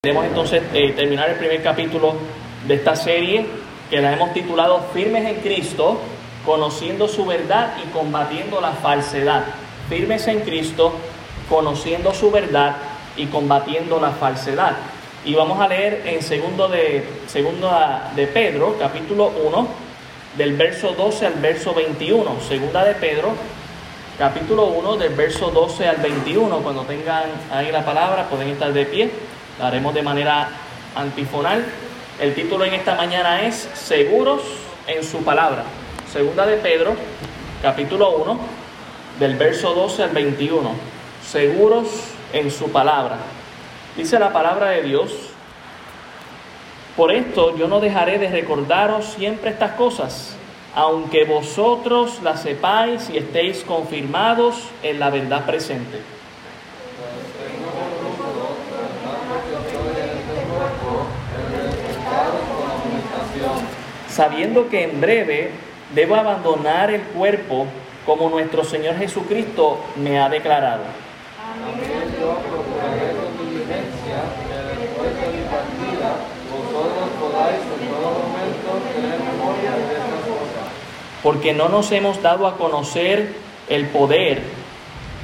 Queremos entonces eh, terminar el primer capítulo de esta serie que la hemos titulado Firmes en Cristo, conociendo su verdad y combatiendo la falsedad. Firmes en Cristo, conociendo su verdad y combatiendo la falsedad. Y vamos a leer en segundo de, segundo de Pedro, capítulo 1, del verso 12 al verso 21. Segunda de Pedro, capítulo 1, del verso 12 al 21. Cuando tengan ahí la palabra, pueden estar de pie. La haremos de manera antifonal. El título en esta mañana es Seguros en su palabra. Segunda de Pedro, capítulo 1, del verso 12 al 21. Seguros en su palabra. Dice la palabra de Dios, por esto yo no dejaré de recordaros siempre estas cosas, aunque vosotros las sepáis y estéis confirmados en la verdad presente. Sabiendo que en breve debo abandonar el cuerpo como nuestro Señor Jesucristo me ha declarado. Porque no nos hemos dado a conocer el poder,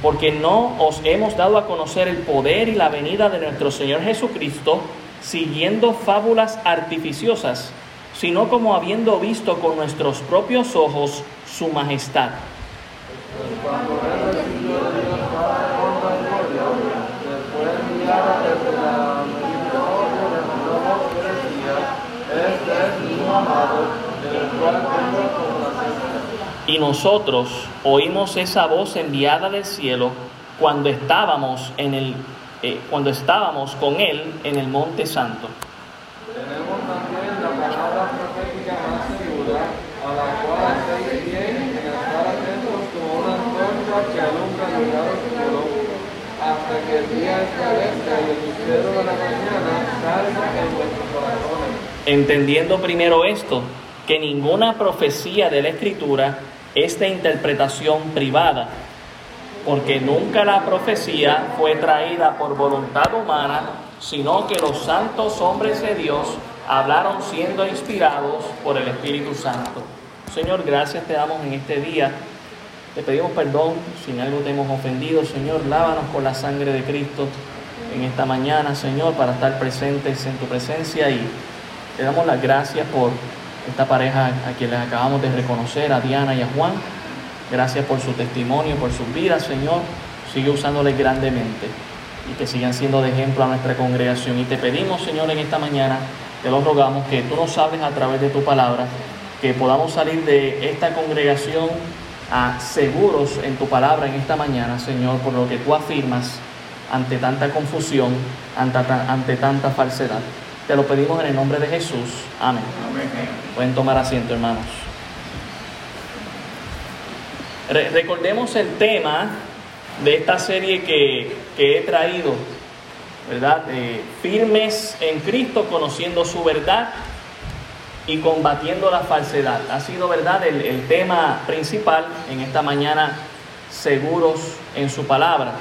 porque no os hemos dado a conocer el poder y la venida de nuestro Señor Jesucristo siguiendo fábulas artificiosas, sino como habiendo visto con nuestros propios ojos su majestad. Y nosotros oímos esa voz enviada del cielo cuando estábamos en el eh, cuando estábamos con él en el monte santo. Tenemos también la palabra profética más segura, a la cual hacéis bien en estar atentos como una antorcha que alumbra el lugar oscuro, hasta que el día establezca y el lucero de la mañana salga en vuestros corazones. Entendiendo primero esto, que ninguna profecía de la Escritura es de interpretación privada, porque nunca la profecía fue traída por voluntad humana, sino que los santos hombres de Dios hablaron siendo inspirados por el Espíritu Santo. Señor, gracias te damos en este día. Te pedimos perdón si en algo te hemos ofendido. Señor, lávanos con la sangre de Cristo en esta mañana, Señor, para estar presentes en tu presencia y te damos las gracias por esta pareja a quien les acabamos de reconocer, a Diana y a Juan. Gracias por su testimonio, por sus vidas, Señor. Sigue usándoles grandemente y que sigan siendo de ejemplo a nuestra congregación. Y te pedimos, Señor, en esta mañana, te lo rogamos, que tú nos hables a través de tu palabra, que podamos salir de esta congregación a seguros en tu palabra en esta mañana, Señor, por lo que tú afirmas ante tanta confusión, ante tanta falsedad. Te lo pedimos en el nombre de Jesús. Amén. Amén. Pueden tomar asiento, hermanos. Re recordemos el tema de esta serie que, que he traído, ¿verdad? Eh, firmes en Cristo, conociendo su verdad y combatiendo la falsedad. Ha sido, ¿verdad?, el, el tema principal en esta mañana, seguros en su palabra.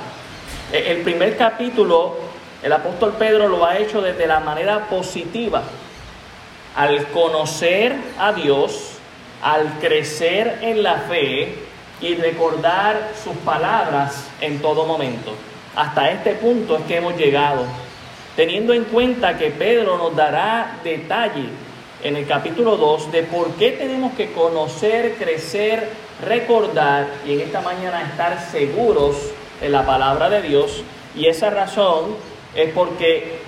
El primer capítulo, el apóstol Pedro lo ha hecho desde la manera positiva, al conocer a Dios, al crecer en la fe, y recordar sus palabras en todo momento. Hasta este punto es que hemos llegado, teniendo en cuenta que Pedro nos dará detalle en el capítulo 2 de por qué tenemos que conocer, crecer, recordar y en esta mañana estar seguros en la palabra de Dios. Y esa razón es porque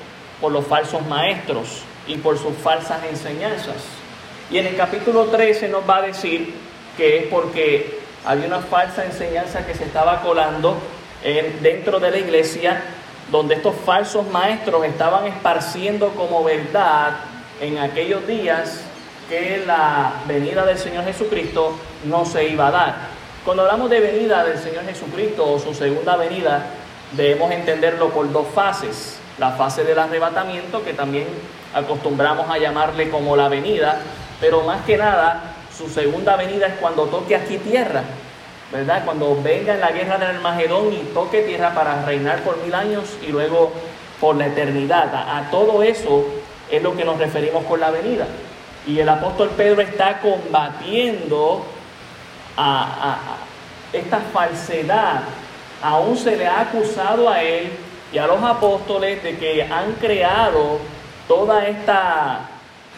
por los falsos maestros y por sus falsas enseñanzas. Y en el capítulo 13 nos va a decir que es porque había una falsa enseñanza que se estaba colando en, dentro de la iglesia, donde estos falsos maestros estaban esparciendo como verdad en aquellos días que la venida del Señor Jesucristo no se iba a dar. Cuando hablamos de venida del Señor Jesucristo o su segunda venida, debemos entenderlo por dos fases. La fase del arrebatamiento, que también acostumbramos a llamarle como la venida, pero más que nada su segunda venida es cuando toque aquí tierra, ¿verdad? Cuando venga en la guerra del Armagedón y toque tierra para reinar por mil años y luego por la eternidad. A, todo eso es lo que nos referimos con la venida. Y el apóstol Pedro está combatiendo a, esta falsedad. Aún se le ha acusado a él y a los apóstoles de que han creado toda esta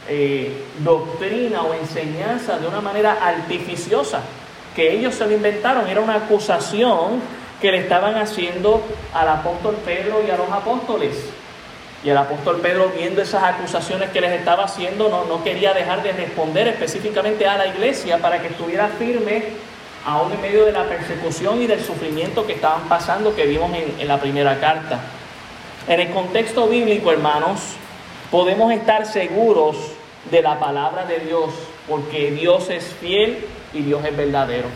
eh, doctrina o enseñanza de una manera artificiosa, que ellos se lo inventaron, era una acusación que le estaban haciendo al apóstol Pedro y a los apóstoles. Y el apóstol Pedro, viendo esas acusaciones que les estaba haciendo, no, no quería dejar de responder específicamente a la iglesia para que estuviera firme aún en medio de la persecución y del sufrimiento que estaban pasando, que vimos en, la primera carta. En el contexto bíblico, hermanos, podemos estar seguros de la palabra de Dios, porque Dios es fiel y Dios es verdadero.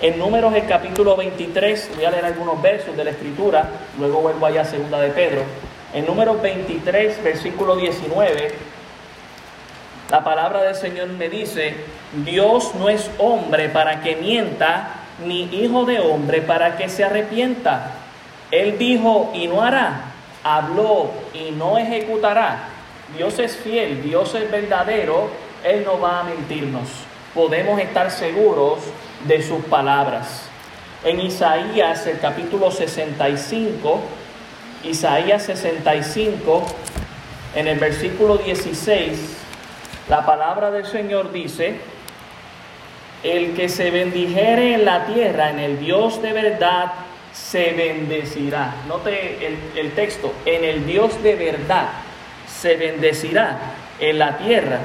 En Números el capítulo 23, voy a leer algunos versos de la Escritura, luego vuelvo allá a segunda de Pedro. En Números 23, versículo 19, la palabra del Señor me dice, Dios no es hombre para que mienta, ni hijo de hombre para que se arrepienta. Él dijo y no hará, habló y no ejecutará. Dios es fiel, Dios es verdadero, Él no va a mentirnos. Podemos estar seguros de sus palabras. En Isaías, el capítulo 65, Isaías 65, en el versículo 16, la palabra del Señor dice, el que se bendijere en la tierra, en el Dios de verdad, se bendecirá. Note el, texto, en el Dios de verdad, se bendecirá en la tierra.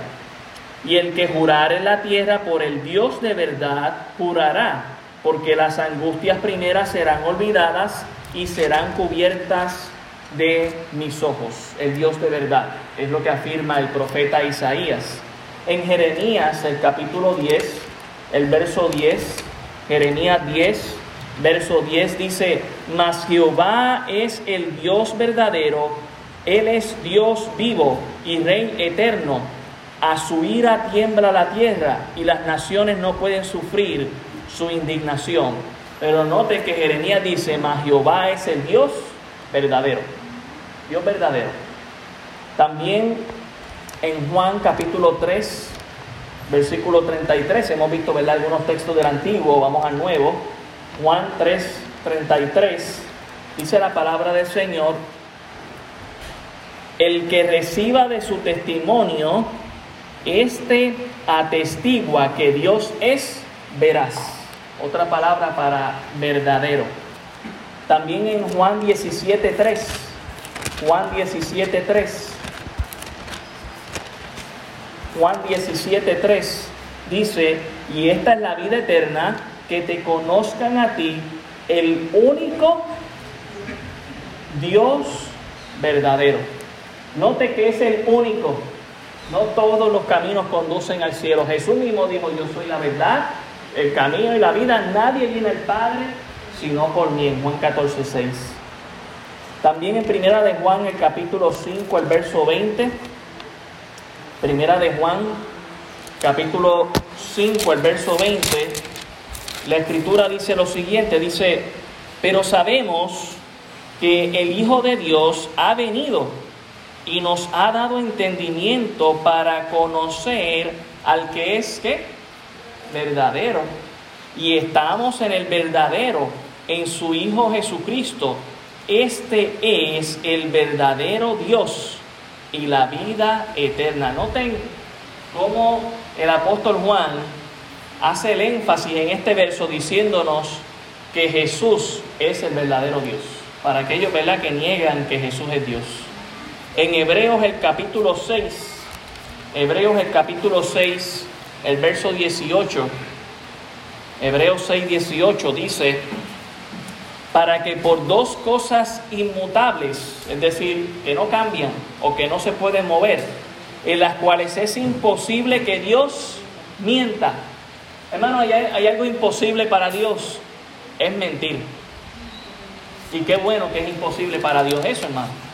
Y el que jurar en la tierra por el Dios de verdad, jurará, porque las angustias primeras serán olvidadas y serán cubiertas de mis ojos. El Dios de verdad, es lo que afirma el profeta Isaías. En Jeremías, el capítulo 10, el verso 10, Jeremías 10, verso 10 dice, mas Jehová es el Dios verdadero, Él es Dios vivo y Rey eterno a su ira tiembla la tierra y las naciones no pueden sufrir su indignación. Pero note que Jeremías dice, mas Jehová es el Dios verdadero. Dios verdadero. También en Juan capítulo 3, versículo 33, hemos visto ¿verdad? algunos textos del antiguo, vamos al nuevo. Juan 3, 33, dice la palabra del Señor, el que reciba de su testimonio, este atestigua que Dios es veraz. Otra palabra para verdadero. También en Juan 17.3. Juan 17.3. Juan 17.3 dice, y esta es la vida eterna, que te conozcan a ti, el único Dios verdadero. Note que es el único no todos los caminos conducen al cielo. Jesús mismo dijo, yo soy la verdad, el camino y la vida. Nadie viene al Padre sino por mí, Juan 14, 6. También en Primera de Juan, el capítulo 5, el verso 20. Primera de Juan, capítulo 5, el verso 20. La escritura dice lo siguiente, dice, pero sabemos que el Hijo de Dios ha venido y nos ha dado entendimiento para conocer al que es verdadero. Y estamos en el verdadero, en su Hijo Jesucristo. Este es el verdadero Dios y la vida eterna. Noten cómo el apóstol Juan hace el énfasis en este verso diciéndonos que Jesús es el verdadero Dios. Para aquellos ¿verdad? que niegan que Jesús es Dios. En Hebreos el capítulo 6, Hebreos el capítulo 6, el verso 18, Hebreos 6, 18 dice, para que por dos cosas inmutables, es decir, que no cambian o que no se pueden mover, en las cuales es imposible que Dios mienta. Hermano, hay, hay algo imposible para Dios, es mentir. Y qué bueno que es imposible para Dios eso, hermano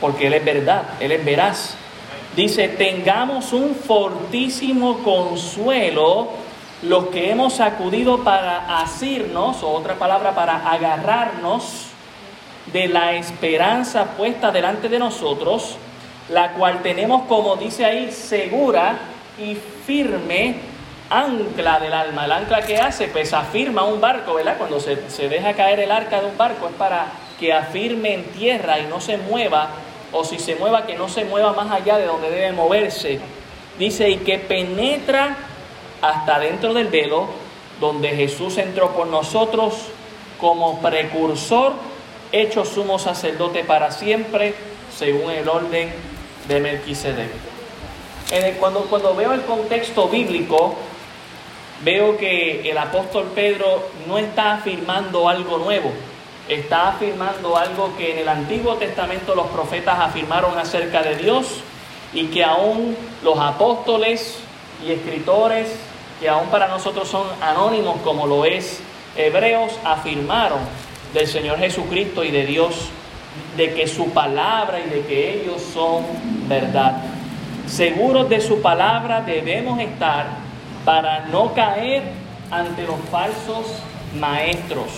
porque Él es verdad, Él es veraz. Dice, tengamos un fortísimo consuelo los que hemos acudido para asirnos, o otra palabra, para agarrarnos de la esperanza puesta delante de nosotros, la cual tenemos, como dice ahí, segura y firme ancla del alma. El ancla que hace, pues afirma un barco, ¿verdad? Cuando se, se deja caer el arca de un barco es para que afirme en tierra y no se mueva, o si se mueva, que no se mueva más allá de donde debe moverse. Dice, y que penetra hasta dentro del velo, donde Jesús entró por nosotros como precursor, hecho sumo sacerdote para siempre, según el orden de Melquisedec. cuando, cuando veo el contexto bíblico, veo que el apóstol Pedro no está afirmando algo nuevo, está afirmando algo que en el Antiguo Testamento los profetas afirmaron acerca de Dios y que aún los apóstoles y escritores, que aún para nosotros son anónimos como lo es Hebreos, afirmaron del Señor Jesucristo y de Dios, de que su palabra y de que ellos son verdad. Seguros de su palabra debemos estar para no caer ante los falsos maestros.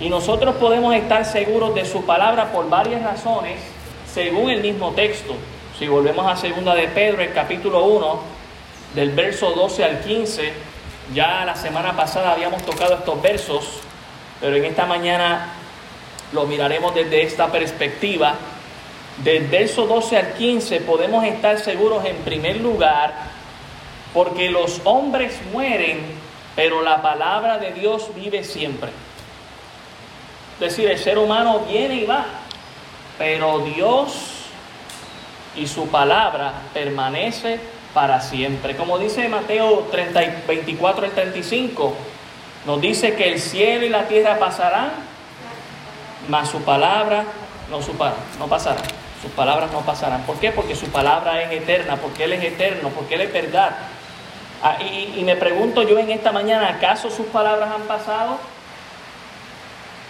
Y nosotros podemos estar seguros de su palabra por varias razones, según el mismo texto. Si volvemos a segunda de Pedro, el capítulo 1, del verso 12 al 15, ya la semana pasada habíamos tocado estos versos, pero en esta mañana lo miraremos desde esta perspectiva. Del verso 12 al 15 podemos estar seguros en primer lugar porque los hombres mueren, pero la palabra de Dios vive siempre. Es decir, el ser humano viene y va, pero Dios y su palabra permanece para siempre. Como dice Mateo 30, 24 al 35, nos dice que el cielo y la tierra pasarán, mas su palabra no, su, no pasará. Sus palabras no pasarán. ¿Por qué? Porque su palabra es eterna, porque Él es eterno, porque Él es verdad. Ah, y, me pregunto yo en esta mañana, ¿acaso sus palabras han pasado?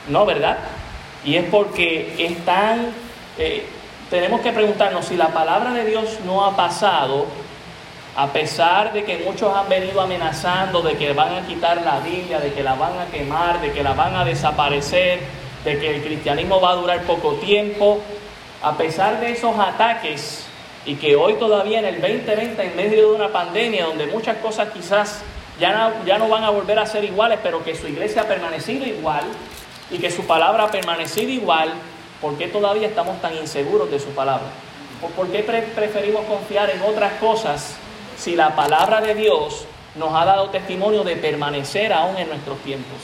No, ¿verdad? Y es porque están, eh, tenemos que preguntarnos si la palabra de Dios no ha pasado, a pesar de que muchos han venido amenazando de que van a quitar la Biblia, de que la van a quemar, de que la van a desaparecer, de que el cristianismo va a durar poco tiempo, a pesar de esos ataques y que hoy todavía en el 2020, en medio de una pandemia donde muchas cosas quizás ya no, ya no van a volver a ser iguales, pero que su iglesia ha permanecido igual y que su palabra ha permanecido igual, ¿por qué todavía estamos tan inseguros de su palabra? ¿Por qué preferimos confiar en otras cosas si la palabra de Dios nos ha dado testimonio de permanecer aún en nuestros tiempos.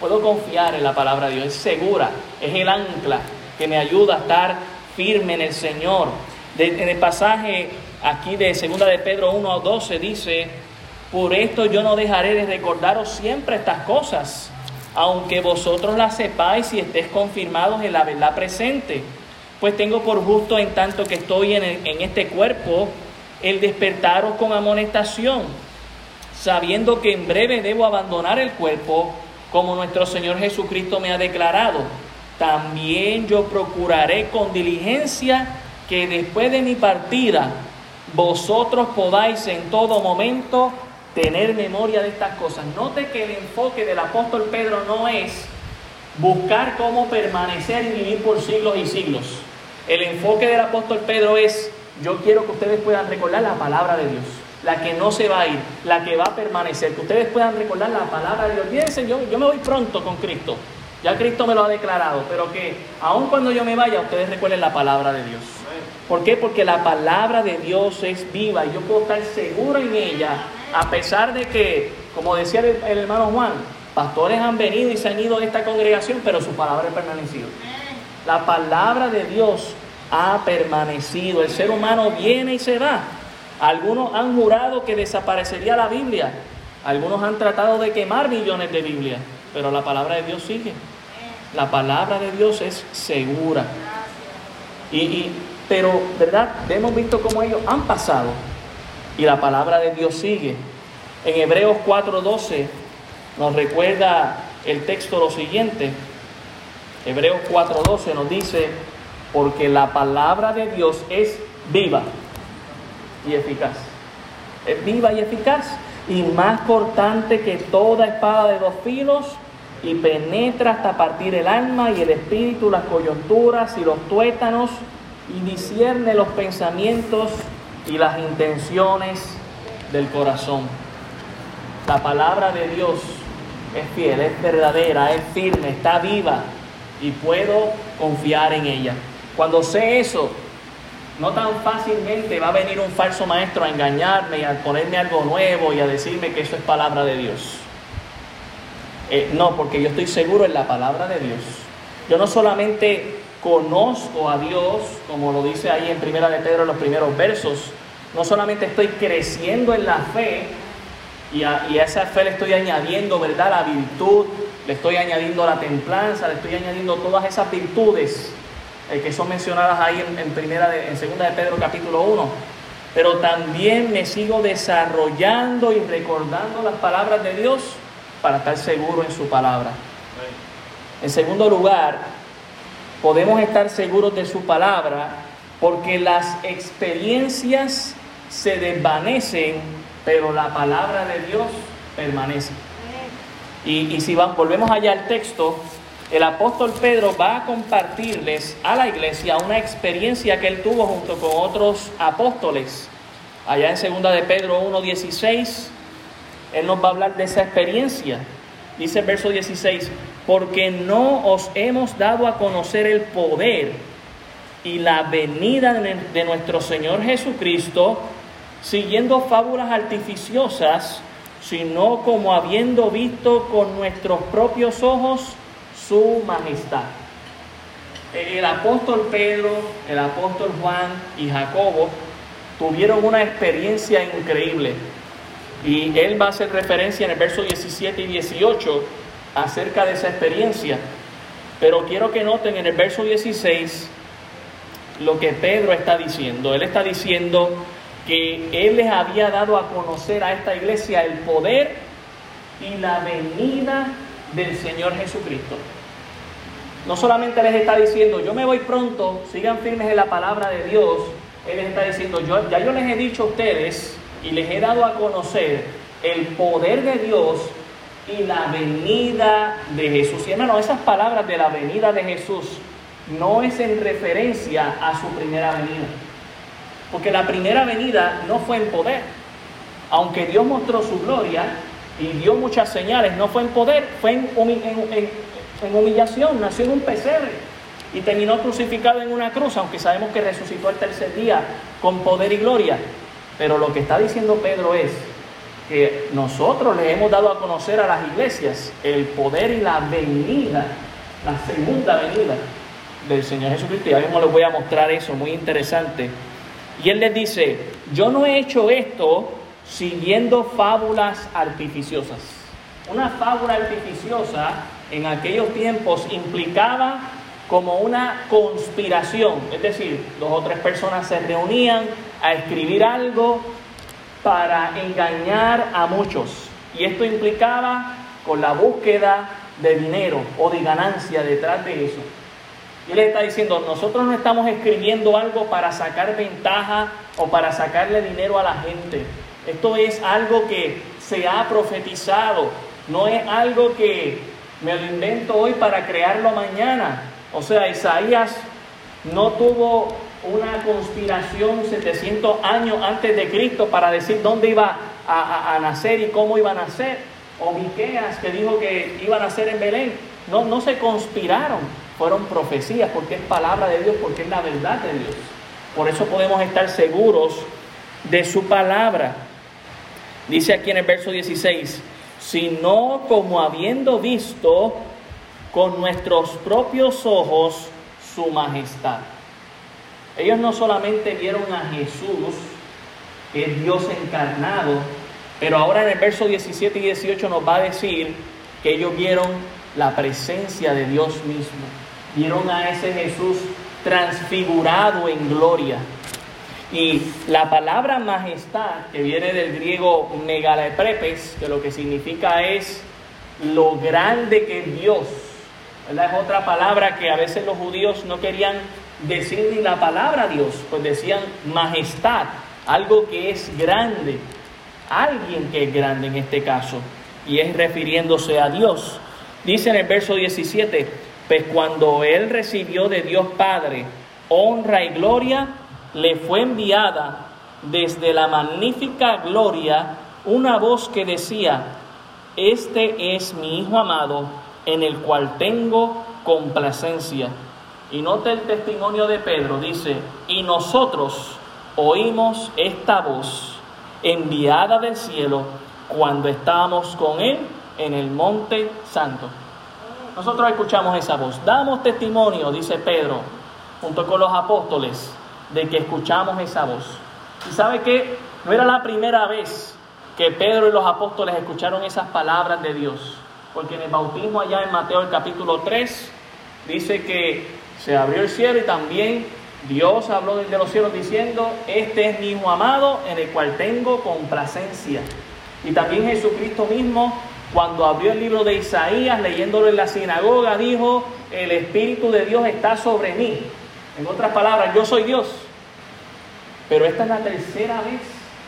Puedo confiar en la palabra de Dios, es segura, es el ancla que me ayuda a estar firme en el Señor. en el pasaje aquí de 2 de Pedro 1 a 12 dice, por esto yo no dejaré de recordaros siempre estas cosas, aunque vosotros las sepáis y estéis confirmados en la verdad presente. Pues tengo por justo en tanto que estoy en, en este cuerpo, el despertaros con amonestación, sabiendo que en breve debo abandonar el cuerpo, como nuestro Señor Jesucristo me ha declarado. También yo procuraré con diligencia que después de mi partida vosotros podáis en todo momento tener memoria de estas cosas. Note que el enfoque del apóstol Pedro no es buscar cómo permanecer y vivir por siglos y siglos. El enfoque del apóstol Pedro es yo quiero que ustedes puedan recordar la palabra de Dios, la que no se va a ir, la que va a permanecer, que ustedes puedan recordar la palabra de Dios. Fíjense, yo, yo me voy pronto con Cristo, ya Cristo me lo ha declarado, pero que aun cuando yo me vaya, ustedes recuerden la palabra de Dios. ¿Por qué? Porque la palabra de Dios es viva y yo puedo estar seguro en ella, a pesar de que, como decía el, el hermano Juan, pastores han venido y se han ido de esta congregación, pero su palabra ha permanecido. La palabra de Dios ha permanecido. El ser humano viene y se va. Algunos han jurado que desaparecería la Biblia. Algunos han tratado de quemar millones de Biblias. Pero la palabra de Dios sigue. La palabra de Dios es segura. Y, pero, ¿verdad? Hemos visto cómo ellos han pasado. Y la palabra de Dios sigue. En Hebreos 4:12 nos recuerda el texto lo siguiente. Hebreos 4:12 nos dice, porque la palabra de Dios es viva y eficaz. Es viva y eficaz y más cortante que toda espada de dos filos y penetra hasta partir el alma y el espíritu, las coyunturas y los tuétanos, y discierne los pensamientos y las intenciones del corazón. La palabra de Dios es fiel, es verdadera, es firme, está viva y puedo confiar en ella. Cuando sé eso, no tan fácilmente va a venir un falso maestro a engañarme y a ponerme algo nuevo y a decirme que eso es palabra de Dios. Eh, no, porque yo estoy seguro en la palabra de Dios. Yo no solamente conozco a Dios, como lo dice ahí en Primera de Pedro en los primeros versos, no solamente estoy creciendo en la fe, y a, esa fe le estoy añadiendo, ¿verdad? La virtud, le estoy añadiendo la templanza, le estoy añadiendo todas esas virtudes eh, que son mencionadas ahí en, primera en segunda de Pedro capítulo 1. Pero también me sigo desarrollando y recordando las palabras de Dios para estar seguro en su palabra. En segundo lugar, podemos estar seguros de su palabra porque las experiencias se desvanecen, pero la palabra de Dios permanece. Y, si volvemos allá al texto, el apóstol Pedro va a compartirles a la iglesia una experiencia que él tuvo junto con otros apóstoles. Allá en segunda de Pedro 1.16, él nos va a hablar de esa experiencia. Dice el verso 16, porque no os hemos dado a conocer el poder y la venida de nuestro Señor Jesucristo siguiendo fábulas artificiosas, sino como habiendo visto con nuestros propios ojos su majestad. El apóstol Pedro, el apóstol Juan y Jacobo tuvieron una experiencia increíble. Y él va a hacer referencia en el verso 17 y 18 acerca de esa experiencia. Pero quiero que noten en el verso 16 lo que Pedro está diciendo. Él está diciendo, que Él les había dado a conocer a esta iglesia el poder y la venida del Señor Jesucristo. No solamente les está diciendo, yo me voy pronto, sigan firmes en la palabra de Dios, Él está diciendo, yo, ya yo les he dicho a ustedes y les he dado a conocer el poder de Dios y la venida de Jesús. Y hermano, esas palabras de la venida de Jesús no es en referencia a su primera venida. Porque la primera venida no fue en poder. Aunque Dios mostró su gloria y dio muchas señales, no fue en poder, fue en, humillación, nació en un pesebre y terminó crucificado en una cruz, aunque sabemos que resucitó el tercer día con poder y gloria. Pero lo que está diciendo Pedro es que nosotros le hemos dado a conocer a las iglesias el poder y la venida, la segunda venida del Señor Jesucristo. Y ahora mismo les voy a mostrar eso, muy interesante. Y él les dice, yo no he hecho esto siguiendo fábulas artificiosas. Una fábula artificiosa en aquellos tiempos implicaba como una conspiración, es decir, dos o tres personas se reunían a escribir algo para engañar a muchos. Y esto implicaba con la búsqueda de dinero o de ganancia detrás de eso. Y él está diciendo, nosotros no estamos escribiendo algo para sacar ventaja o para sacarle dinero a la gente. Esto es algo que se ha profetizado, no es algo que me lo invento hoy para crearlo mañana. O sea, Isaías no tuvo una conspiración 700 años antes de Cristo para decir dónde iba a, nacer y cómo iba a nacer. O Miqueas que dijo que iba a nacer en Belén. No, no se conspiraron fueron profecías, porque es palabra de Dios, porque es la verdad de Dios. Por eso podemos estar seguros de su palabra. Dice aquí en el verso 16, sino como habiendo visto con nuestros propios ojos su majestad. Ellos no solamente vieron a Jesús, que es Dios encarnado, pero ahora en el verso 17 y 18 nos va a decir que ellos vieron la presencia de Dios mismo vieron a ese Jesús transfigurado en gloria. Y la palabra majestad, que viene del griego megaleprepes, que lo que significa es lo grande que es Dios. Es otra palabra que a veces los judíos no querían decir ni la palabra Dios, pues decían majestad, algo que es grande, alguien que es grande en este caso, y es refiriéndose a Dios. Dice en el verso 17, pues cuando él recibió de Dios Padre honra y gloria, le fue enviada desde la magnífica gloria una voz que decía, este es mi Hijo amado, en el cual tengo complacencia. Y note el testimonio de Pedro, dice, y nosotros oímos esta voz enviada del cielo cuando estábamos con él en el monte santo. Nosotros escuchamos esa voz, damos testimonio, dice Pedro, junto con los apóstoles, de que escuchamos esa voz. Y sabe que no era la primera vez que Pedro y los apóstoles escucharon esas palabras de Dios, porque en el bautismo allá en Mateo el capítulo 3 dice que se abrió el cielo y también Dios habló desde los cielos diciendo, este es mi hijo amado en el cual tengo complacencia. Y también Jesucristo mismo, cuando abrió el libro de Isaías, leyéndolo en la sinagoga, dijo, el Espíritu de Dios está sobre mí. En otras palabras, yo soy Dios. Pero esta es la tercera vez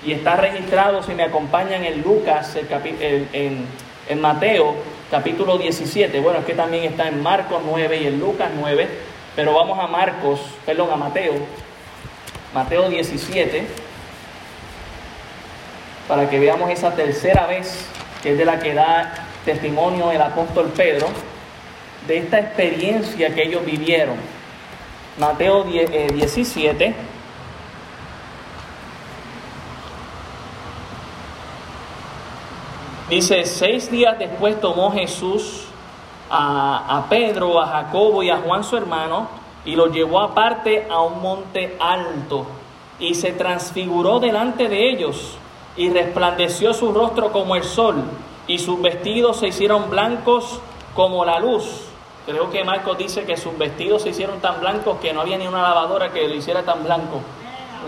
y está registrado, si me acompañan en Lucas, en, Mateo, capítulo 17. Bueno, es que también está en Marcos 9 y en Lucas 9. Pero vamos a Marcos, perdón, a Mateo, Mateo 17, para que veamos esa tercera vez que es de la que da testimonio el apóstol Pedro, de esta experiencia que ellos vivieron. Mateo 17. Eh, dice, seis días después tomó Jesús a, Pedro, a Jacobo y a Juan su hermano, y los llevó aparte a un monte alto, y se transfiguró delante de ellos, y resplandeció su rostro como el sol, y sus vestidos se hicieron blancos como la luz. Creo que Marcos dice que sus vestidos se hicieron tan blancos que no había ni una lavadora que lo hiciera tan blanco.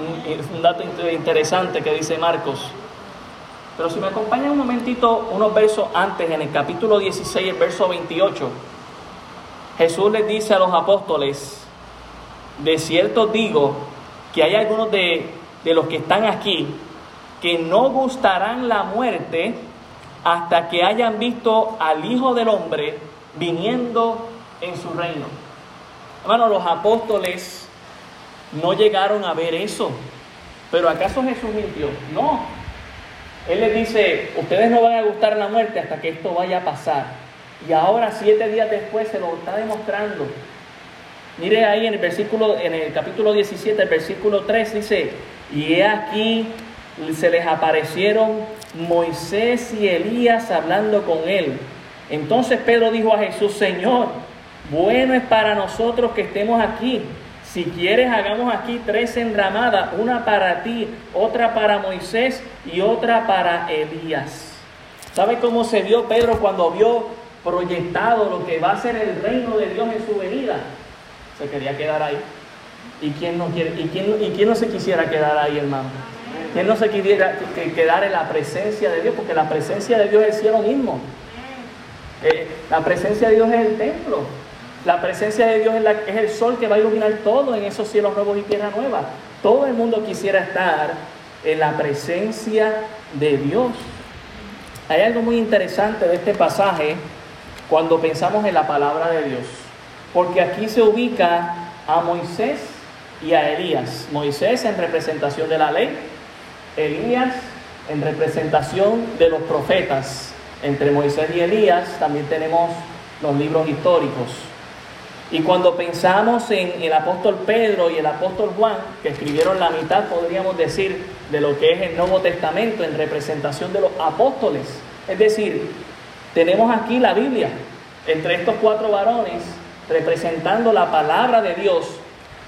Un, un dato interesante que dice Marcos. Pero si me acompañan un momentito, unos versos antes, en el capítulo 16, el verso 28, Jesús les dice a los apóstoles, de cierto digo que hay algunos de, de los que están aquí que no gustarán la muerte hasta que hayan visto al Hijo del Hombre viniendo en su reino. Hermano, los apóstoles no llegaron a ver eso. Pero ¿acaso Jesús mintió? No, él les dice, ustedes no van a gustar la muerte hasta que esto vaya a pasar. Y ahora, siete días después, se lo está demostrando. Mire ahí en el versículo, en el capítulo 17, el versículo 3 dice, y he aquí se les aparecieron Moisés y Elías hablando con él. Entonces Pedro dijo a Jesús, Señor, bueno es para nosotros que estemos aquí. Si quieres, hagamos aquí tres enramadas, una para ti, otra para Moisés y otra para Elías. ¿Sabe cómo se vio Pedro cuando vio proyectado lo que va a ser el reino de Dios en su venida? Se quería quedar ahí. ¿Y quién no, quiere, y quién, y quién no se quisiera quedar ahí, hermano? ¿Quién no se quisiera quedar en la presencia de Dios? Porque la presencia de Dios es el cielo mismo. Eh, la presencia de Dios es el templo. La presencia de Dios es, el sol que va a iluminar todo en esos cielos nuevos y tierra nueva. Todo el mundo quisiera estar en la presencia de Dios. Hay algo muy interesante de este pasaje cuando pensamos en la palabra de Dios. Porque aquí se ubica a Moisés y a Elías. Moisés en representación de la ley, Elías en representación de los profetas. Entre Moisés y Elías también tenemos los libros históricos. Y cuando pensamos en el apóstol Pedro y el apóstol Juan, que escribieron la mitad, podríamos decir, de lo que es el Nuevo Testamento en representación de los apóstoles. Es decir, tenemos aquí la Biblia, entre estos cuatro varones, representando la palabra de Dios,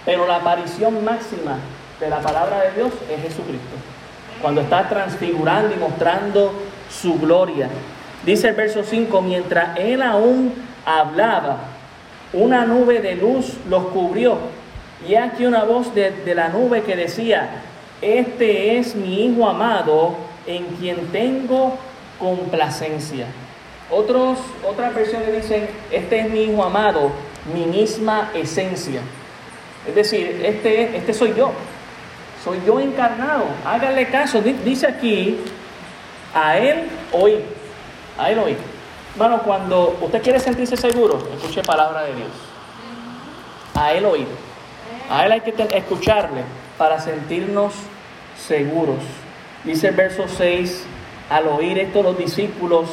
pero la aparición máxima de la palabra de Dios es Jesucristo. Cuando está transfigurando y mostrando su gloria. Dice el verso 5, mientras él aún hablaba, una nube de luz los cubrió. Y aquí una voz de, la nube que decía, este es mi Hijo amado en quien tengo complacencia. Otros, otras versiones dicen, este es mi Hijo amado, mi misma esencia. Es decir, este, este soy yo, soy yo encarnado. Háganle caso, dice aquí, a Él hoy, a Él hoy. Hermano, cuando usted quiere sentirse seguro, escuche palabra de Dios. A Él oír. A Él hay que escucharle para sentirnos seguros. Dice el verso 6, al oír esto los discípulos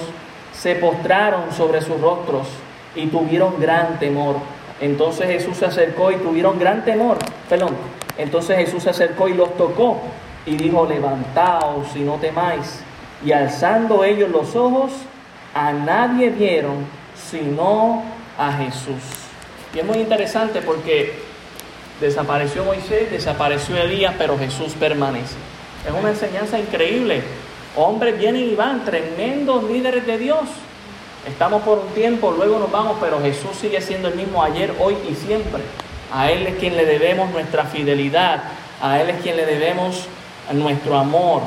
se postraron sobre sus rostros y tuvieron gran temor. Entonces Jesús se acercó y tuvieron gran temor. Perdón. Entonces Jesús se acercó y los tocó y dijo, levantaos y no temáis. Y alzando ellos los ojos, a nadie vieron sino a Jesús. Y es muy interesante porque desapareció Moisés, desapareció Elías, pero Jesús permanece. Es una enseñanza increíble. Hombres vienen y van, tremendos líderes de Dios. Estamos por un tiempo, luego nos vamos, pero Jesús sigue siendo el mismo ayer, hoy y siempre. A Él es quien le debemos nuestra fidelidad, a Él es quien le debemos nuestro amor.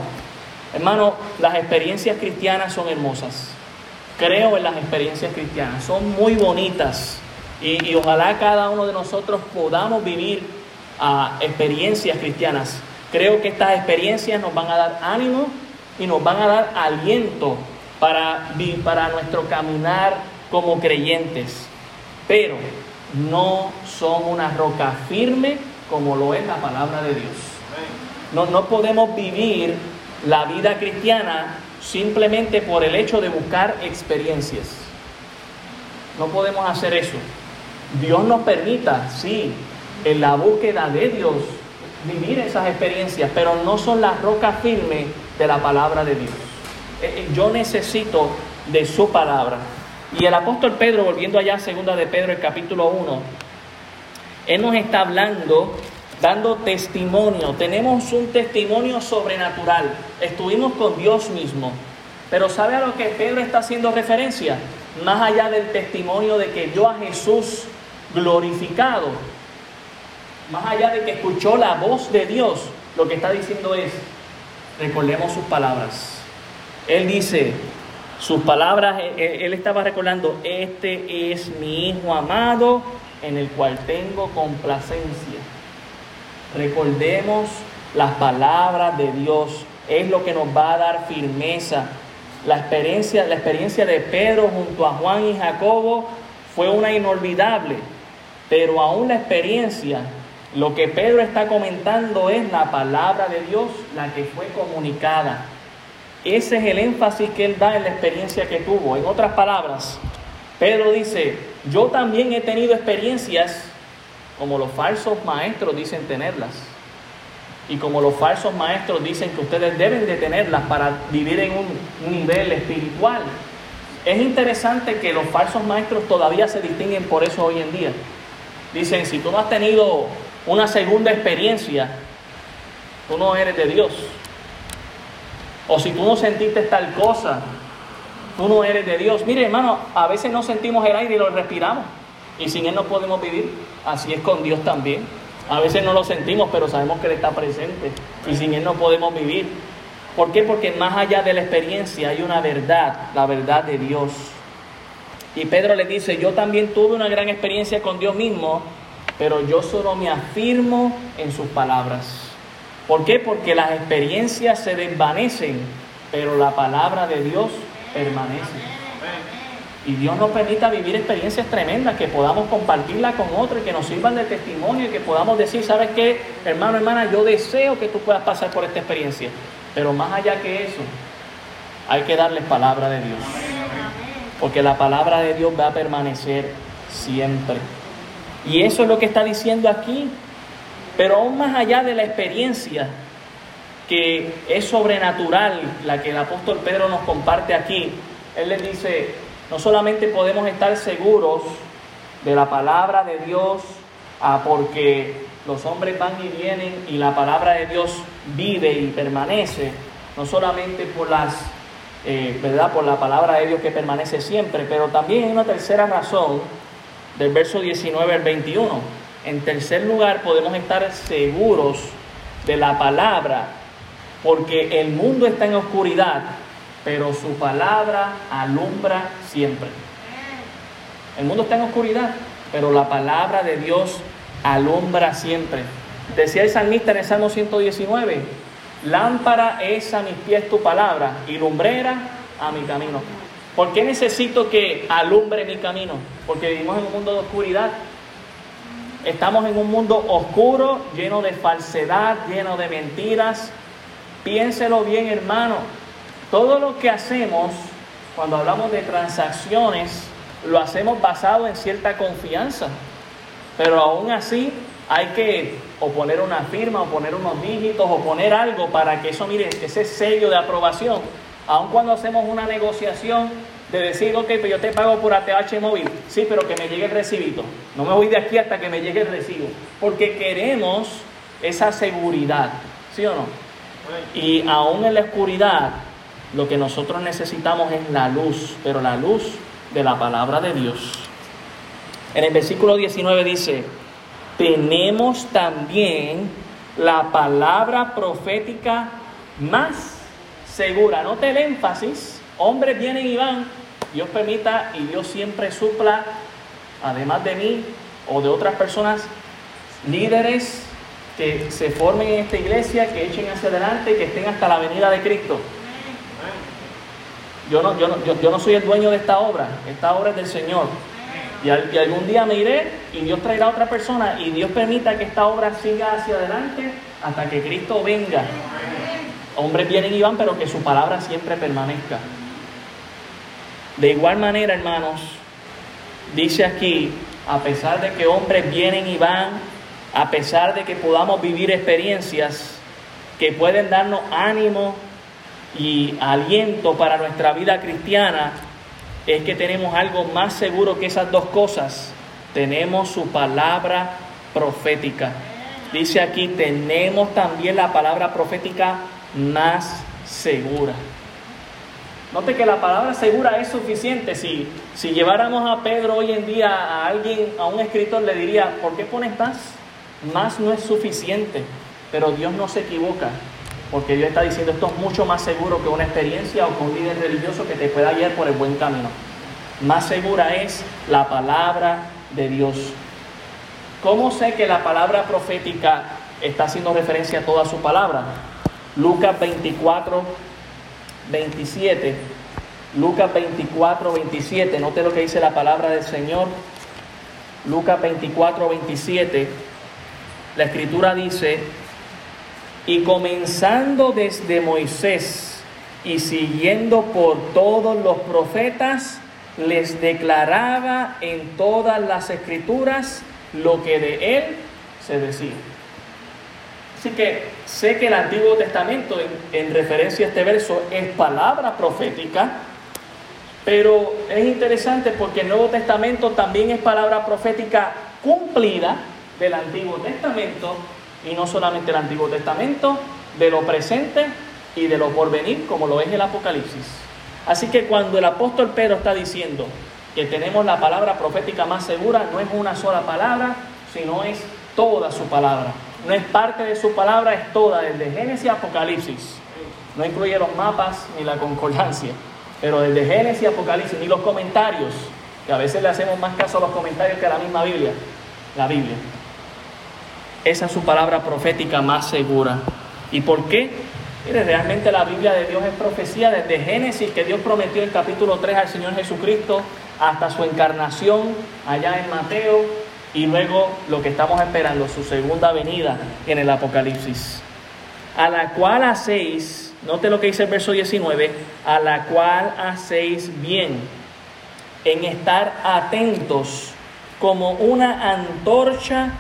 Hermano, las experiencias cristianas son hermosas. Creo en las experiencias cristianas, son muy bonitas y, ojalá cada uno de nosotros podamos vivir ah, experiencias cristianas. Creo que estas experiencias nos van a dar ánimo y nos van a dar aliento para, para nuestro caminar como creyentes. Pero no son una roca firme como lo es la palabra de Dios. No, no podemos vivir la vida cristiana simplemente por el hecho de buscar experiencias. No podemos hacer eso. Dios nos permita, sí, en la búsqueda de Dios, vivir esas experiencias, pero no son las rocas firmes de la palabra de Dios. Eh, eh, yo necesito de su palabra. Y el apóstol Pedro, volviendo allá, segunda de Pedro, el capítulo 1, él nos está hablando, dando testimonio. Tenemos un testimonio sobrenatural. Estuvimos con Dios mismo. Pero ¿sabe a lo que Pedro está haciendo referencia? Más allá del testimonio de que yo a Jesús glorificado, más allá de que escuchó la voz de Dios, lo que está diciendo es, recordemos sus palabras. Él dice, sus palabras, eh, eh, él estaba recordando, este es mi Hijo amado en el cual tengo complacencia. Recordemos las palabras de Dios, es lo que nos va a dar firmeza. La experiencia, la experiencia de Pedro junto a Juan y Jacobo fue una inolvidable, pero aún la experiencia lo que Pedro está comentando es la palabra de Dios, la que fue comunicada. Ese es el énfasis que él da en la experiencia que tuvo. En otras palabras, Pedro dice, yo también he tenido experiencias como los falsos maestros dicen tenerlas. Y como los falsos maestros dicen que ustedes deben de tenerlas para vivir en un nivel espiritual. Es interesante que los falsos maestros todavía se distinguen por eso hoy en día. Dicen, si tú no has tenido una segunda experiencia, tú no eres de Dios. O si tú no sentiste tal cosa, tú no eres de Dios. Mire, hermano, a veces no sentimos el aire y lo respiramos. Y sin Él no podemos vivir. Así es con Dios también. A veces no lo sentimos, pero sabemos que Él está presente. Y sin Él no podemos vivir. ¿Por qué? Porque más allá de la experiencia hay una verdad, la verdad de Dios. Y Pedro le dice, yo también tuve una gran experiencia con Dios mismo pero yo solo me afirmo en sus palabras. ¿Por qué? Porque las experiencias se desvanecen, pero la palabra de Dios permanece. Y Dios nos permita vivir experiencias tremendas, que podamos compartirla con otros y que nos sirvan de testimonio y que podamos decir, ¿sabes qué? Hermano, hermana, yo deseo que tú puedas pasar por esta experiencia. Pero más allá que eso, hay que darles palabra de Dios. Porque la palabra de Dios va a permanecer siempre. Y eso es lo que está diciendo aquí. Pero aún más allá de la experiencia que es sobrenatural, la que el apóstol Pedro nos comparte aquí, él les dice, no solamente podemos estar seguros de la palabra de Dios, ah, porque los hombres van y vienen y la palabra de Dios vive y permanece, no solamente por las, eh, ¿verdad? Por la palabra de Dios que permanece siempre, pero también hay una tercera razón del verso 19 al 21. En tercer lugar, podemos estar seguros de la palabra, porque el mundo está en oscuridad, pero su palabra alumbra siempre. El mundo está en oscuridad, pero la palabra de Dios alumbra siempre. Decía el salmista en el Salmo 119, lámpara es a mis pies tu palabra y lumbrera a mi camino. ¿Por qué necesito que alumbre mi camino? Porque vivimos en un mundo de oscuridad. Estamos en un mundo oscuro, lleno de falsedad, lleno de mentiras. Piénselo bien, hermano. Todo lo que hacemos cuando hablamos de transacciones, lo hacemos basado en cierta confianza. Pero aún así hay que o poner una firma, o poner unos dígitos, o poner algo para que eso, mire, ese sello de aprobación. Aun cuando hacemos una negociación de decir, ok, pues yo te pago por ATH móvil, sí, pero que me llegue el recibito. No me voy de aquí hasta que me llegue el recibo. Porque queremos esa seguridad, ¿sí o no? Y aún en la oscuridad, lo que nosotros necesitamos es la luz, pero la luz de la palabra de Dios. En el versículo 19 dice, tenemos también la palabra profética más segura. Note el énfasis, hombres vienen y van, Dios permita y Dios siempre supla, además de mí o de otras personas, líderes que se formen en esta iglesia, que echen hacia adelante, que estén hasta la venida de Cristo. Yo no, yo, no, yo, no soy el dueño de esta obra, esta obra es del Señor. Y, algún día me iré y Dios traerá a otra persona y Dios permita que esta obra siga hacia adelante hasta que Cristo venga. Hombres vienen y van, pero que su palabra siempre permanezca. De igual manera, hermanos, dice aquí, a pesar de que hombres vienen y van, a pesar de que podamos vivir experiencias que pueden darnos ánimo y aliento para nuestra vida cristiana, es que tenemos algo más seguro que esas dos cosas. Tenemos su palabra profética. Dice aquí, tenemos también la palabra profética más segura. Note que la palabra segura es suficiente. Si, si lleváramos a Pedro hoy en día a alguien, a un escritor, le diría, ¿por qué pones más? Más no es suficiente. Pero Dios no se equivoca. Porque Dios está diciendo esto es mucho más seguro que una experiencia o que un líder religioso que te pueda guiar por el buen camino. Más segura es la palabra de Dios. ¿Cómo sé que la palabra profética está haciendo referencia a toda su palabra? Lucas 24, 27. Lucas 24, 27. Note lo que dice la palabra del Señor. Lucas 24, 27. La escritura dice, y comenzando desde Moisés y siguiendo por todos los profetas, les declaraba en todas las escrituras lo que de él se decía. Así que sé que el Antiguo Testamento, en, referencia a este verso, es palabra profética, pero es interesante porque el Nuevo Testamento también es palabra profética cumplida del Antiguo Testamento y no solamente el Antiguo Testamento, de lo presente y de lo porvenir, como lo es el Apocalipsis. Así que cuando el apóstol Pedro está diciendo que tenemos la palabra profética más segura, no es una sola palabra, sino es toda su palabra. No es parte de su palabra, es toda, desde Génesis a Apocalipsis. No incluye los mapas ni la concordancia, pero desde Génesis a Apocalipsis, ni los comentarios, que a veces le hacemos más caso a los comentarios que a la misma Biblia, la Biblia. Esa es su palabra profética más segura. ¿Y por qué? Mire, realmente la Biblia de Dios es profecía desde Génesis, que Dios prometió en capítulo 3 al Señor Jesucristo, hasta su encarnación allá en Mateo, y luego lo que estamos esperando, su segunda venida en el Apocalipsis. A la cual hacéis, note lo que dice el verso 19, a la cual hacéis bien en estar atentos como una antorcha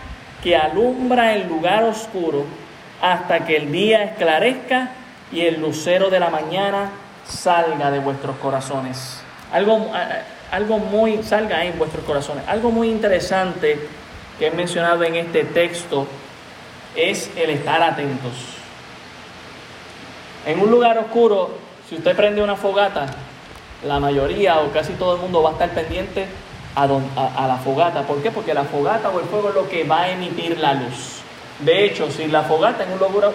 que alumbra el lugar oscuro hasta que el día esclarezca y el lucero de la mañana salga de vuestros corazones. Algo, algo muy, salga en vuestros corazones. Algo muy interesante que he mencionado en este texto es el estar atentos. En un lugar oscuro, si usted prende una fogata, la mayoría o casi todo el mundo va a estar pendiente a, la fogata. ¿Por qué? Porque la fogata o el fuego es lo que va a emitir la luz. De hecho, si la fogata en un lugar,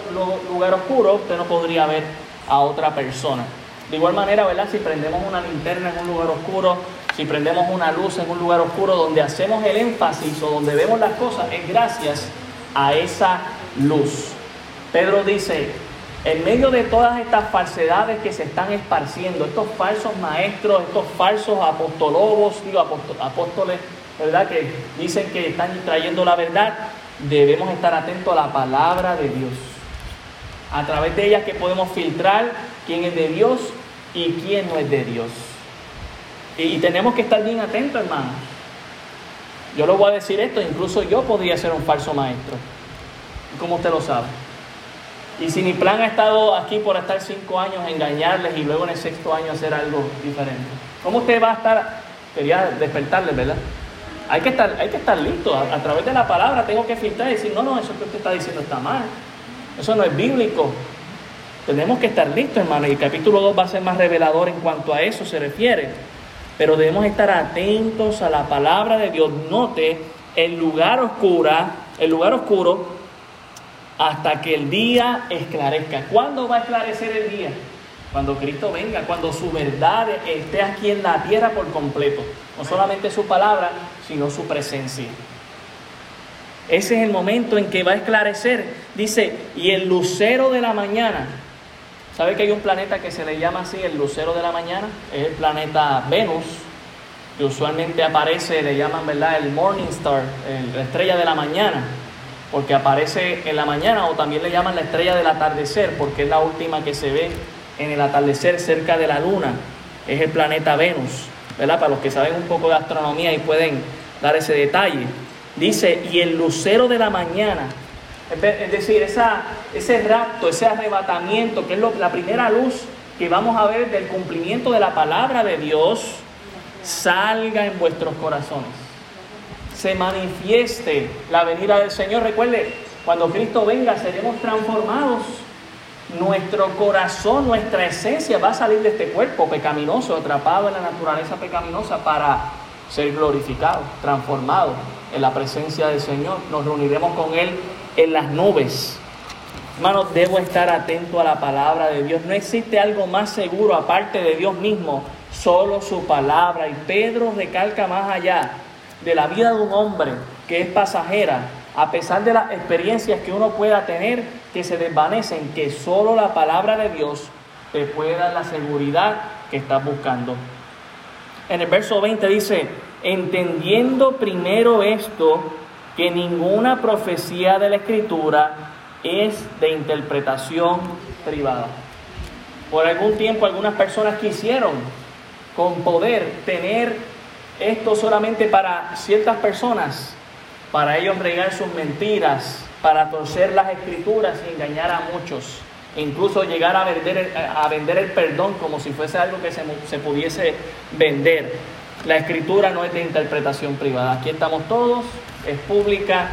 lugar oscuro, usted no podría ver a otra persona. De igual manera, ¿verdad? Si prendemos una linterna en un lugar oscuro, si prendemos una luz en un lugar oscuro donde hacemos el énfasis o donde vemos las cosas, es gracias a esa luz. Pedro dice, En medio de todas estas falsedades que se están esparciendo, estos falsos maestros, estos falsos apostolobos, digo apóstoles, ¿verdad? Que dicen que están trayendo la verdad, debemos estar atentos a la palabra de Dios. A través de ella que podemos filtrar quién es de Dios y quién no es de Dios. Y, tenemos que estar bien atentos, hermanos. Yo le voy a decir esto, incluso yo podría ser un falso maestro. ¿Cómo usted lo sabe? Y si mi plan ha estado aquí por estar cinco años, engañarles y luego en el sexto año hacer algo diferente. ¿Cómo usted va a estar? Quería despertarles, ¿verdad? Hay que estar, hay que estar listo. A, a, través de la palabra tengo que filtrar y decir, no, no, eso que usted está diciendo está mal. Eso no es bíblico. Tenemos que estar listos, hermano. Y el capítulo 2 va a ser más revelador en cuanto a eso se refiere. Pero debemos estar atentos a la palabra de Dios. Note el lugar oscura, el lugar oscuro hasta que el día esclarezca. ¿Cuándo va a esclarecer el día? Cuando Cristo venga, cuando su verdad esté aquí en la tierra por completo. No solamente su palabra, sino su presencia. Ese es el momento en que va a esclarecer. Dice, y el lucero de la mañana. ¿Sabe que hay un planeta que se le llama así, el lucero de la mañana? Es el planeta Venus, que usualmente aparece, le llaman, ¿verdad? El Morning Star, la estrella de la mañana porque aparece en la mañana o también le llaman la estrella del atardecer, porque es la última que se ve en el atardecer cerca de la luna, es el planeta Venus, ¿verdad? Para los que saben un poco de astronomía y pueden dar ese detalle. Dice, y el lucero de la mañana, es decir, esa, ese rapto, ese arrebatamiento, que es la primera luz que vamos a ver del cumplimiento de la palabra de Dios, salga en vuestros corazones se manifieste la venida del Señor. Recuerde, cuando Cristo venga seremos transformados. Nuestro corazón, nuestra esencia va a salir de este cuerpo pecaminoso, atrapado en la naturaleza pecaminosa para ser glorificado, transformado en la presencia del Señor. Nos reuniremos con Él en las nubes. Hermanos, debo estar atento a la palabra de Dios. No existe algo más seguro aparte de Dios mismo, solo su palabra. Y Pedro recalca más allá de la vida de un hombre que es pasajera, a pesar de las experiencias que uno pueda tener que se desvanecen, que solo la palabra de Dios te puede dar la seguridad que estás buscando. En el verso 20 dice, entendiendo primero esto, que ninguna profecía de la escritura es de interpretación privada. Por algún tiempo algunas personas quisieron con poder tener esto solamente para ciertas personas, para ellos regar sus mentiras, para torcer las escrituras y engañar a muchos, e incluso llegar a vender, a vender el perdón como si fuese algo que se, se pudiese vender. La escritura no es de interpretación privada, aquí estamos todos, es pública,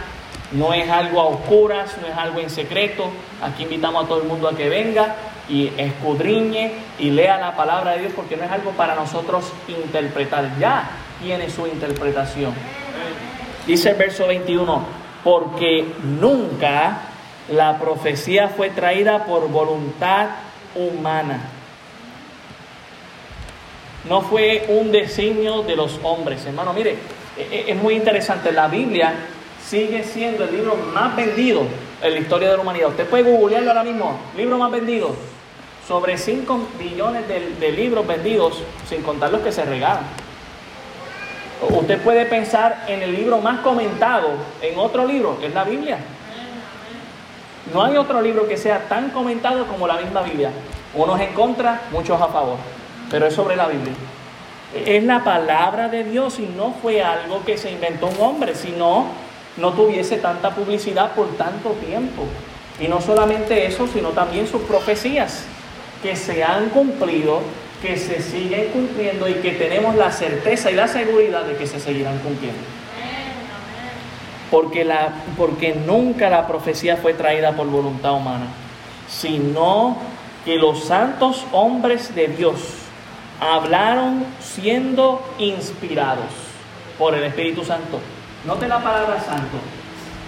no es algo a oscuras, no es algo en secreto. Aquí invitamos a todo el mundo a que venga y escudriñe y lea la palabra de Dios porque no es algo para nosotros interpretar. Ya tiene su interpretación. Dice el verso 21, porque nunca la profecía fue traída por voluntad humana. No fue un designio de los hombres. Hermano, mire, e, e, es muy interesante. La Biblia sigue siendo el libro más vendido en la historia de la humanidad. Usted puede googlearlo ahora mismo. Libro más vendido. Sobre 5 billones de, de libros vendidos, sin contar los que se regalan. Usted puede pensar en el libro más comentado, en otro libro, que es la Biblia. No hay otro libro que sea tan comentado como la misma Biblia. Unos en contra, muchos a favor, pero es sobre la Biblia. Es la palabra de Dios y no fue algo que se inventó un hombre, sino no tuviese tanta publicidad por tanto tiempo. Y no solamente eso, sino también sus profecías que se han cumplido que se siguen cumpliendo y que tenemos la certeza y la seguridad de que se seguirán cumpliendo. Porque, la, porque nunca la profecía fue traída por voluntad humana, sino que los santos hombres de Dios hablaron siendo inspirados por el Espíritu Santo. Note la palabra santo,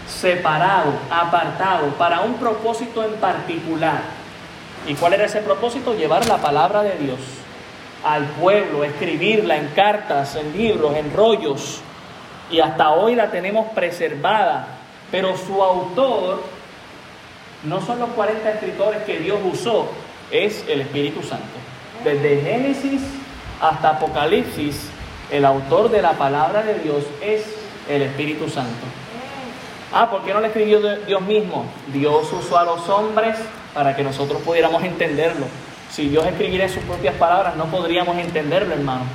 separado, apartado, para un propósito en particular. ¿Y cuál era ese propósito? Llevar la palabra de Dios al pueblo, escribirla en cartas, en libros, en rollos, y hasta hoy la tenemos preservada, pero su autor no son los 40 escritores que Dios usó, es el Espíritu Santo. Desde Génesis hasta Apocalipsis, el autor de la palabra de Dios es el Espíritu Santo. Ah, ¿por qué no le escribió Dios mismo? Dios usó a los hombres para que nosotros pudiéramos entenderlo. Si Dios escribiera en sus propias palabras, no podríamos entenderlo, hermano.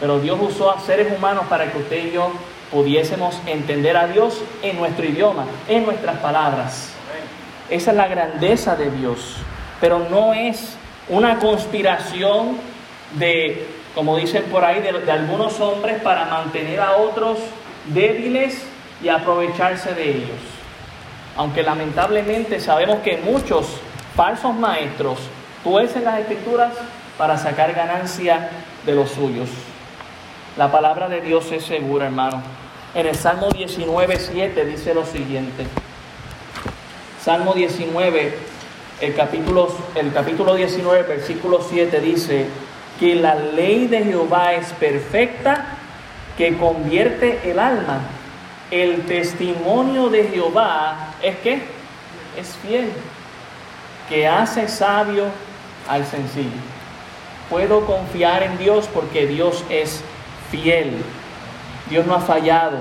Pero Dios usó a seres humanos para que usted y yo pudiésemos entender a Dios en nuestro idioma, en nuestras palabras. Esa es la grandeza de Dios. Pero no es una conspiración de, como dicen por ahí, de, de algunos hombres para mantener a otros débiles y aprovecharse de ellos. Aunque lamentablemente sabemos que muchos falsos maestros tuercen las escrituras para sacar ganancia de los suyos. La palabra de Dios es segura, hermano. En el Salmo 19, 7 dice lo siguiente. Salmo 19, el capítulo, el capítulo 19, versículo 7 dice que la ley de Jehová es perfecta, que convierte el alma. El testimonio de Jehová es que es fiel, que hace sabio al sencillo. Puedo confiar en Dios porque Dios es fiel. Dios no ha fallado.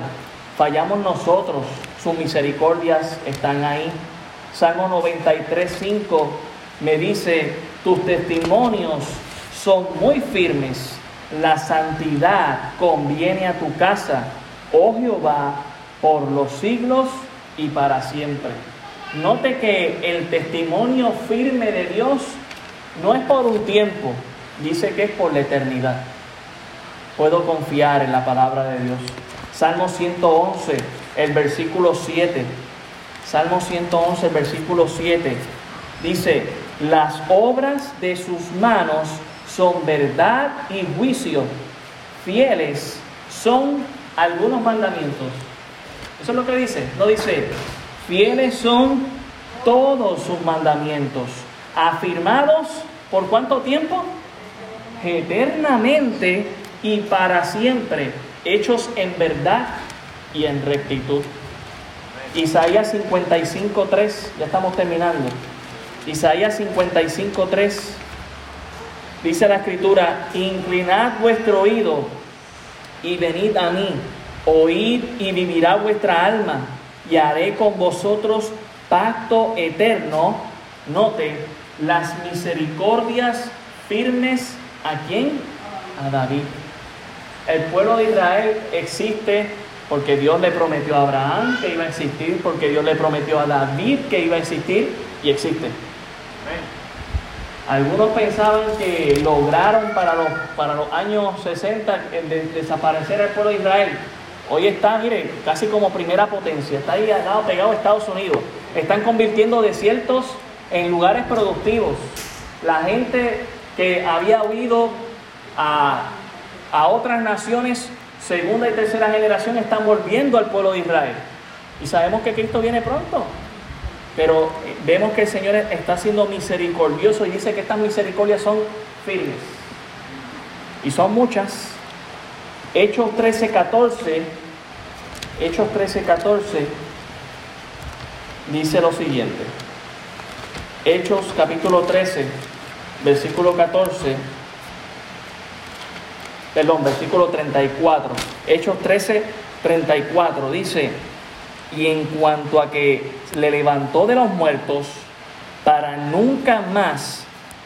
Fallamos nosotros. Sus misericordias están ahí. Salmo 93, 5 me dice, tus testimonios son muy firmes. La santidad conviene a tu casa, oh Jehová, por los siglos y para siempre. Note que el testimonio firme de Dios no es por un tiempo, dice que es por la eternidad. Puedo confiar en la palabra de Dios. Salmo 111, el versículo 7. Salmo 111, el versículo 7. Dice, las obras de sus manos son verdad y juicio. Fieles son algunos mandamientos. Eso es lo que dice. No dice, fieles son todos sus mandamientos afirmados por cuánto tiempo? Eternamente y para siempre, hechos en verdad y en rectitud. Isaías 55.3, ya estamos terminando. Isaías 55.3 dice la escritura, inclinad vuestro oído y venid a mí, oíd y vivirá vuestra alma, y haré con vosotros pacto eterno. Note, las misericordias firmes a quién? A David. El pueblo de Israel existe porque Dios le prometió a Abraham que iba a existir, porque Dios le prometió a David que iba a existir y existe. Algunos pensaban que lograron para los, para los años 60 desaparecer el pueblo de Israel. Hoy está, mire, casi como primera potencia, está ahí al lado pegado a Estados Unidos. Están convirtiendo desiertos en lugares productivos. La gente que había huido a, otras naciones, segunda y tercera generación, están volviendo al pueblo de Israel. Y sabemos que Cristo viene pronto. Pero eh, vemos que el Señor está siendo misericordioso y dice que estas misericordias son firmes. Y son muchas. Hechos 13, 14. Hechos 13, 14 dice lo siguiente. Hechos capítulo 13, versículo 14, perdón, versículo 34. Hechos 13, 34 dice, y en cuanto a que le levantó de los muertos para nunca más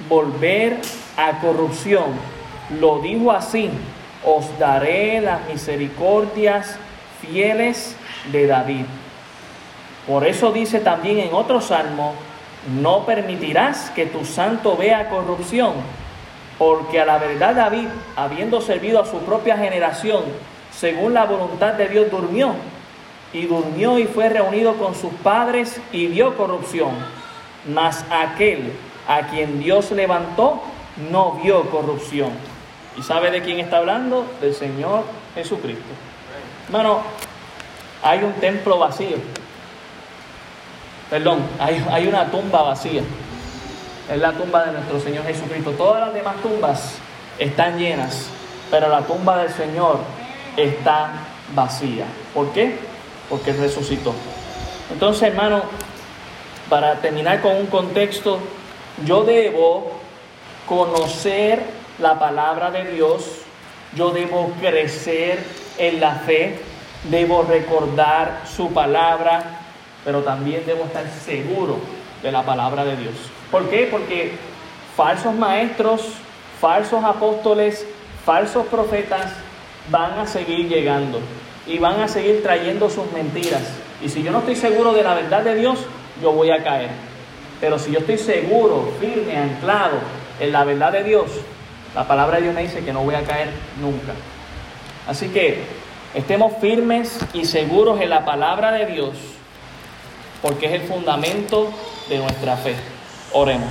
volver a corrupción, lo dijo así, os daré las misericordias fieles de David. Por eso dice también en otro salmo, no permitirás que tu santo vea corrupción, porque a la verdad David, habiendo servido a su propia generación, según la voluntad de Dios, durmió, y durmió y fue reunido con sus padres y vio corrupción. Mas aquel a quien Dios levantó no vio corrupción. ¿Y sabe de quién está hablando? Del Señor Jesucristo. Hermano, hay un templo vacío perdón, hay, una tumba vacía. Es la tumba de nuestro Señor Jesucristo. Todas las demás tumbas están llenas, pero la tumba del Señor está vacía. ¿Por qué? Porque resucitó. Entonces, hermano, para terminar con un contexto, yo debo conocer la palabra de Dios, yo debo crecer en la fe, debo recordar su palabra, pero también debo estar seguro de la palabra de Dios. ¿Por qué? Porque falsos maestros, falsos apóstoles, falsos profetas van a seguir llegando y van a seguir trayendo sus mentiras. Y si yo no estoy seguro de la verdad de Dios, yo voy a caer. Pero si yo estoy seguro, firme, anclado en la verdad de Dios, la palabra de Dios me dice que no voy a caer nunca. Así que estemos firmes y seguros en la palabra de Dios, porque es el fundamento de nuestra fe. Oremos.